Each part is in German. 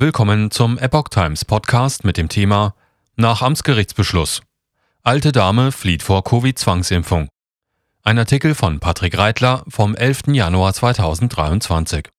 Willkommen zum Epoch Times Podcast mit dem Thema Nach Amtsgerichtsbeschluss. Alte Dame flieht vor Covid-Zwangsimpfung. Ein Artikel von Patrick Reitler vom 11. Januar 2023.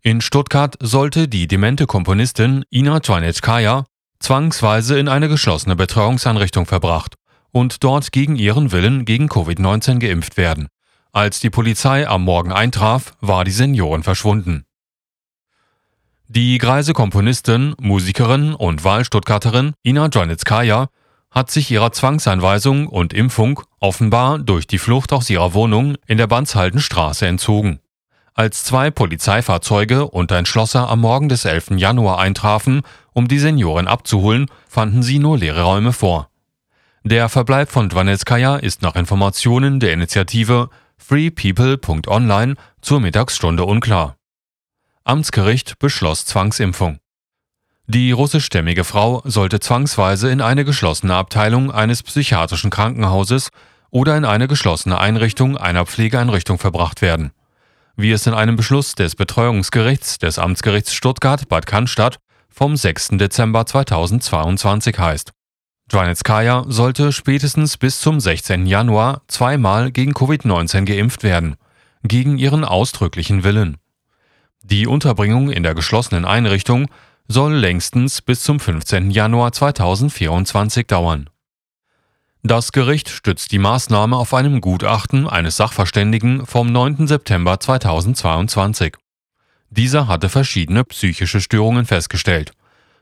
In Stuttgart sollte die demente Komponistin Ina Twanetskaya zwangsweise in eine geschlossene Betreuungseinrichtung verbracht und dort gegen ihren Willen gegen Covid-19 geimpft werden. Als die Polizei am Morgen eintraf, war die Seniorin verschwunden. Die greise Komponistin, Musikerin und Wahlstuttgarterin Ina Janitskaya hat sich ihrer Zwangseinweisung und Impfung offenbar durch die Flucht aus ihrer Wohnung in der Bandshaldenstraße entzogen. Als zwei Polizeifahrzeuge und ein Schlosser am Morgen des 11. Januar eintrafen, um die Seniorin abzuholen, fanden sie nur leere Räume vor. Der Verbleib von Dwanetskaya ist nach Informationen der Initiative freepeople.online zur Mittagsstunde unklar. Amtsgericht beschloss Zwangsimpfung. Die russischstämmige Frau sollte zwangsweise in eine geschlossene Abteilung eines psychiatrischen Krankenhauses oder in eine geschlossene Einrichtung einer Pflegeeinrichtung verbracht werden. Wie es in einem Beschluss des Betreuungsgerichts des Amtsgerichts Stuttgart-Bad Cannstatt vom 6. Dezember 2022 heißt. Dwanetskaya sollte spätestens bis zum 16. Januar zweimal gegen Covid-19 geimpft werden, gegen ihren ausdrücklichen Willen. Die Unterbringung in der geschlossenen Einrichtung soll längstens bis zum 15. Januar 2024 dauern. Das Gericht stützt die Maßnahme auf einem Gutachten eines Sachverständigen vom 9. September 2022. Dieser hatte verschiedene psychische Störungen festgestellt,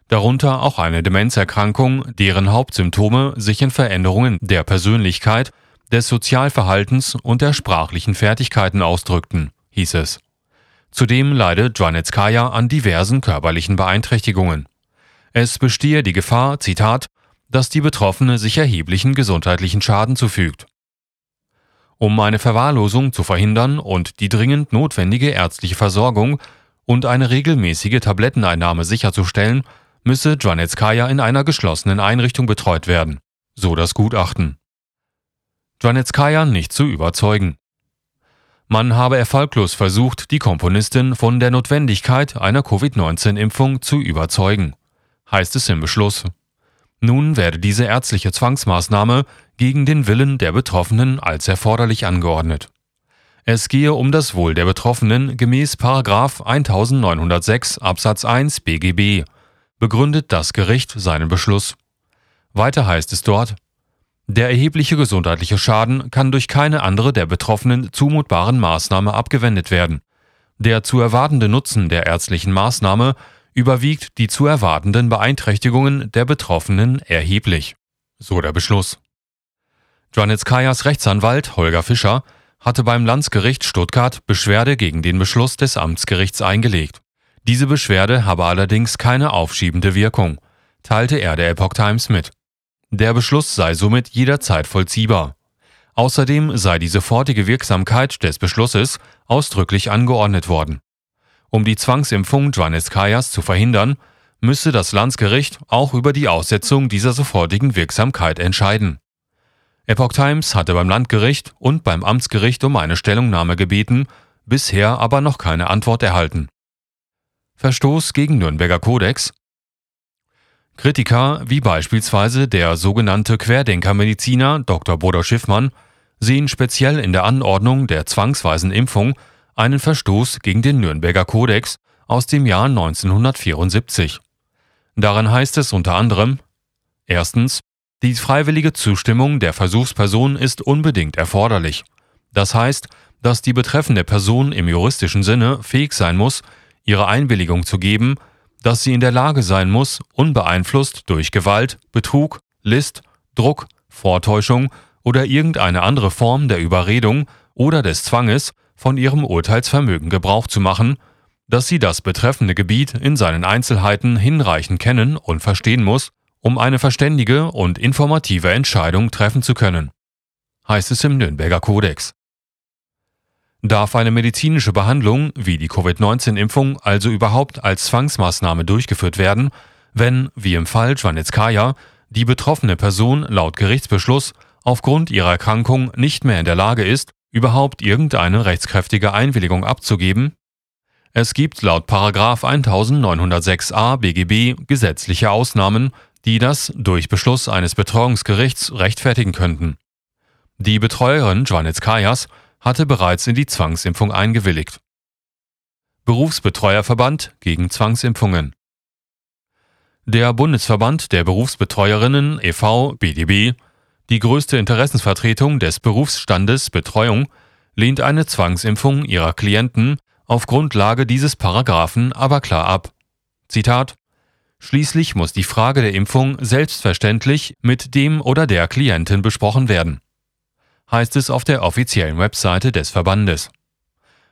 darunter auch eine Demenzerkrankung, deren Hauptsymptome sich in Veränderungen der Persönlichkeit, des Sozialverhaltens und der sprachlichen Fertigkeiten ausdrückten, hieß es. Zudem leidet Dwanetskaya an diversen körperlichen Beeinträchtigungen. Es bestehe die Gefahr, Zitat, dass die Betroffene sich erheblichen gesundheitlichen Schaden zufügt. Um eine Verwahrlosung zu verhindern und die dringend notwendige ärztliche Versorgung und eine regelmäßige Tabletteneinnahme sicherzustellen, müsse Dwanetskaya in einer geschlossenen Einrichtung betreut werden, so das Gutachten. Dwanetskaya nicht zu überzeugen. Man habe erfolglos versucht, die Komponistin von der Notwendigkeit einer Covid-19-Impfung zu überzeugen, heißt es im Beschluss. Nun werde diese ärztliche Zwangsmaßnahme gegen den Willen der Betroffenen als erforderlich angeordnet. Es gehe um das Wohl der Betroffenen gemäß 1906 Absatz 1 BGB, begründet das Gericht seinen Beschluss. Weiter heißt es dort, der erhebliche gesundheitliche Schaden kann durch keine andere der Betroffenen zumutbaren Maßnahme abgewendet werden. Der zu erwartende Nutzen der ärztlichen Maßnahme überwiegt die zu erwartenden Beeinträchtigungen der Betroffenen erheblich. So der Beschluss. Janetskajas Rechtsanwalt Holger Fischer hatte beim Landsgericht Stuttgart Beschwerde gegen den Beschluss des Amtsgerichts eingelegt. Diese Beschwerde habe allerdings keine aufschiebende Wirkung, teilte er der Epoch Times mit. Der Beschluss sei somit jederzeit vollziehbar. Außerdem sei die sofortige Wirksamkeit des Beschlusses ausdrücklich angeordnet worden. Um die Zwangsimpfung Dwaneskayas zu verhindern, müsse das Landsgericht auch über die Aussetzung dieser sofortigen Wirksamkeit entscheiden. Epoch Times hatte beim Landgericht und beim Amtsgericht um eine Stellungnahme gebeten, bisher aber noch keine Antwort erhalten. Verstoß gegen Nürnberger Kodex Kritiker, wie beispielsweise der sogenannte Querdenkermediziner Dr. Bodo Schiffmann, sehen speziell in der Anordnung der zwangsweisen Impfung einen Verstoß gegen den Nürnberger Kodex aus dem Jahr 1974. Darin heißt es unter anderem Erstens, die freiwillige Zustimmung der Versuchsperson ist unbedingt erforderlich. Das heißt, dass die betreffende Person im juristischen Sinne fähig sein muss, ihre Einwilligung zu geben, dass sie in der Lage sein muss, unbeeinflusst durch Gewalt, Betrug, List, Druck, Vortäuschung oder irgendeine andere Form der Überredung oder des Zwanges von ihrem Urteilsvermögen Gebrauch zu machen, dass sie das betreffende Gebiet in seinen Einzelheiten hinreichend kennen und verstehen muss, um eine verständige und informative Entscheidung treffen zu können, heißt es im Nürnberger Kodex. Darf eine medizinische Behandlung wie die Covid-19-Impfung also überhaupt als Zwangsmaßnahme durchgeführt werden, wenn, wie im Fall Jwanetskaya, die betroffene Person laut Gerichtsbeschluss aufgrund ihrer Erkrankung nicht mehr in der Lage ist, überhaupt irgendeine rechtskräftige Einwilligung abzugeben? Es gibt laut 1906a BGB gesetzliche Ausnahmen, die das durch Beschluss eines Betreuungsgerichts rechtfertigen könnten. Die Betreuerin Kajas hatte bereits in die Zwangsimpfung eingewilligt. Berufsbetreuerverband gegen Zwangsimpfungen Der Bundesverband der Berufsbetreuerinnen e.V. BDB, die größte Interessensvertretung des Berufsstandes Betreuung, lehnt eine Zwangsimpfung ihrer Klienten auf Grundlage dieses Paragraphen aber klar ab. Zitat Schließlich muss die Frage der Impfung selbstverständlich mit dem oder der Klientin besprochen werden, heißt es auf der offiziellen Webseite des Verbandes.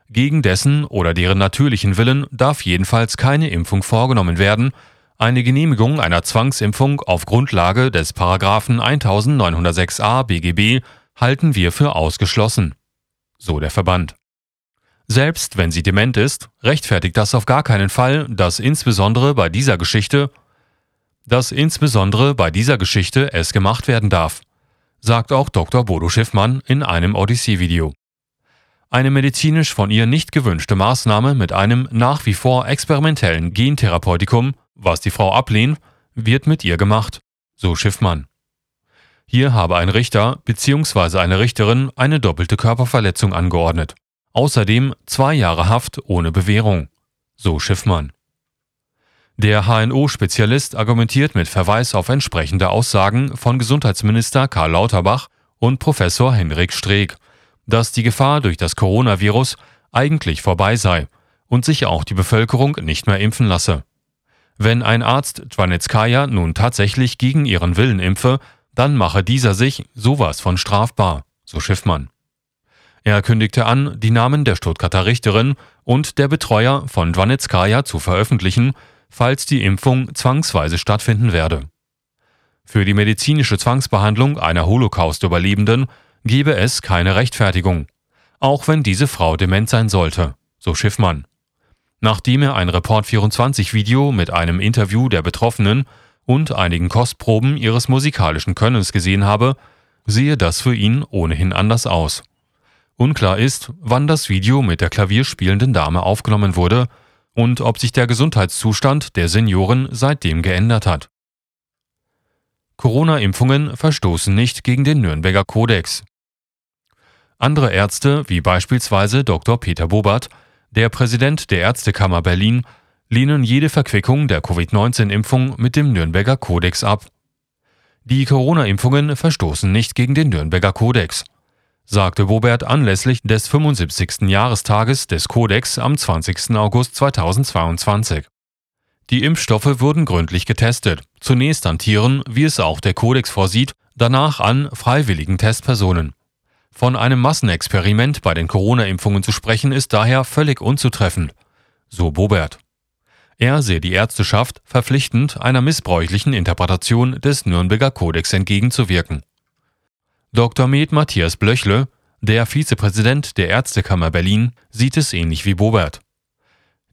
Gegen dessen oder deren natürlichen Willen darf jedenfalls keine Impfung vorgenommen werden. Eine Genehmigung einer Zwangsimpfung auf Grundlage des Paragraphen 1906a BGB halten wir für ausgeschlossen. So der Verband. Selbst wenn sie dement ist, rechtfertigt das auf gar keinen Fall, dass insbesondere bei dieser Geschichte, dass insbesondere bei dieser Geschichte es gemacht werden darf, sagt auch Dr. Bodo Schiffmann in einem Odyssee-Video. Eine medizinisch von ihr nicht gewünschte Maßnahme mit einem nach wie vor experimentellen Gentherapeutikum, was die Frau ablehnt, wird mit ihr gemacht, so Schiffmann. Hier habe ein Richter bzw. eine Richterin eine doppelte Körperverletzung angeordnet. Außerdem zwei Jahre Haft ohne Bewährung, so Schiffmann. Der HNO-Spezialist argumentiert mit Verweis auf entsprechende Aussagen von Gesundheitsminister Karl Lauterbach und Professor Henrik Streeck, dass die Gefahr durch das Coronavirus eigentlich vorbei sei und sich auch die Bevölkerung nicht mehr impfen lasse. Wenn ein Arzt Dwanetskaya nun tatsächlich gegen ihren Willen impfe, dann mache dieser sich sowas von strafbar, so Schiffmann. Er kündigte an, die Namen der Stuttgarter Richterin und der Betreuer von Dwanetskaya zu veröffentlichen, falls die Impfung zwangsweise stattfinden werde. Für die medizinische Zwangsbehandlung einer Holocaust-Überlebenden gebe es keine Rechtfertigung, auch wenn diese Frau dement sein sollte, so Schiffmann. Nachdem er ein Report 24 Video mit einem Interview der Betroffenen und einigen Kostproben ihres musikalischen Könnens gesehen habe, sehe das für ihn ohnehin anders aus. Unklar ist, wann das Video mit der klavierspielenden Dame aufgenommen wurde und ob sich der Gesundheitszustand der Senioren seitdem geändert hat. Corona-Impfungen verstoßen nicht gegen den Nürnberger Kodex. Andere Ärzte, wie beispielsweise Dr. Peter Bobert, der Präsident der Ärztekammer Berlin, lehnen jede Verquickung der Covid-19-Impfung mit dem Nürnberger Kodex ab. Die Corona-Impfungen verstoßen nicht gegen den Nürnberger Kodex sagte Bobert anlässlich des 75. Jahrestages des Kodex am 20. August 2022. Die Impfstoffe wurden gründlich getestet, zunächst an Tieren, wie es auch der Kodex vorsieht, danach an freiwilligen Testpersonen. Von einem Massenexperiment bei den Corona-Impfungen zu sprechen, ist daher völlig unzutreffend, so Bobert. Er sehe die Ärzteschaft verpflichtend einer missbräuchlichen Interpretation des Nürnberger Kodex entgegenzuwirken. Dr. Med Matthias Blöchle, der Vizepräsident der Ärztekammer Berlin, sieht es ähnlich wie Bobert.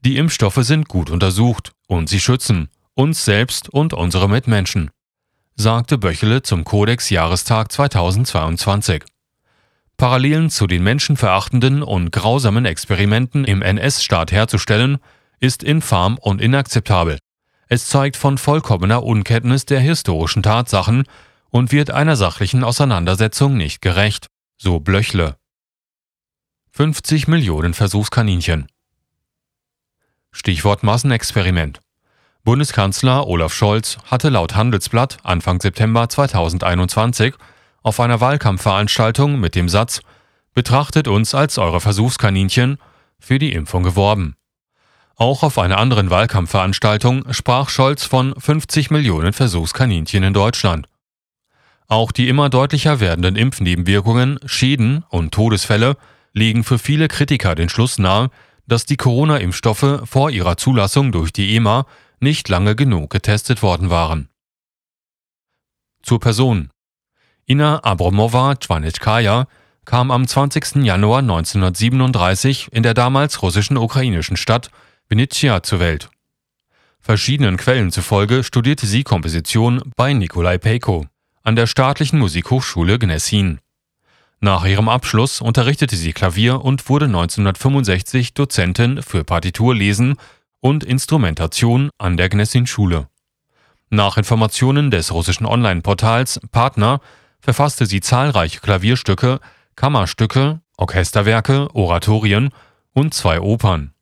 Die Impfstoffe sind gut untersucht und sie schützen uns selbst und unsere Mitmenschen, sagte Böchele zum Kodex-Jahrestag 2022. Parallelen zu den menschenverachtenden und grausamen Experimenten im NS-Staat herzustellen, ist infam und inakzeptabel. Es zeigt von vollkommener Unkenntnis der historischen Tatsachen und wird einer sachlichen Auseinandersetzung nicht gerecht, so Blöchle. 50 Millionen Versuchskaninchen. Stichwort Massenexperiment. Bundeskanzler Olaf Scholz hatte laut Handelsblatt Anfang September 2021 auf einer Wahlkampfveranstaltung mit dem Satz Betrachtet uns als eure Versuchskaninchen für die Impfung geworben. Auch auf einer anderen Wahlkampfveranstaltung sprach Scholz von 50 Millionen Versuchskaninchen in Deutschland. Auch die immer deutlicher werdenden Impfnebenwirkungen, Schäden und Todesfälle legen für viele Kritiker den Schluss nahe, dass die Corona-Impfstoffe vor ihrer Zulassung durch die EMA nicht lange genug getestet worden waren. Zur Person. Ina Abromova-Chwanetskaya kam am 20. Januar 1937 in der damals russischen ukrainischen Stadt Vinnytsia zur Welt. Verschiedenen Quellen zufolge studierte sie Komposition bei Nikolai Peiko an der Staatlichen Musikhochschule Gnessin. Nach ihrem Abschluss unterrichtete sie Klavier und wurde 1965 Dozentin für Partiturlesen und Instrumentation an der Gnessin-Schule. Nach Informationen des russischen Online-Portals Partner verfasste sie zahlreiche Klavierstücke, Kammerstücke, Orchesterwerke, Oratorien und zwei Opern.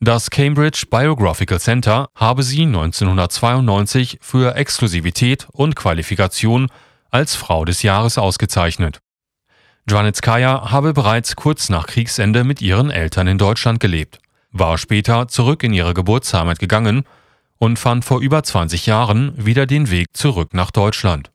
Das Cambridge Biographical Center habe sie 1992 für Exklusivität und Qualifikation als Frau des Jahres ausgezeichnet. Dranitskaya habe bereits kurz nach Kriegsende mit ihren Eltern in Deutschland gelebt, war später zurück in ihre Geburtsheimat gegangen und fand vor über 20 Jahren wieder den Weg zurück nach Deutschland.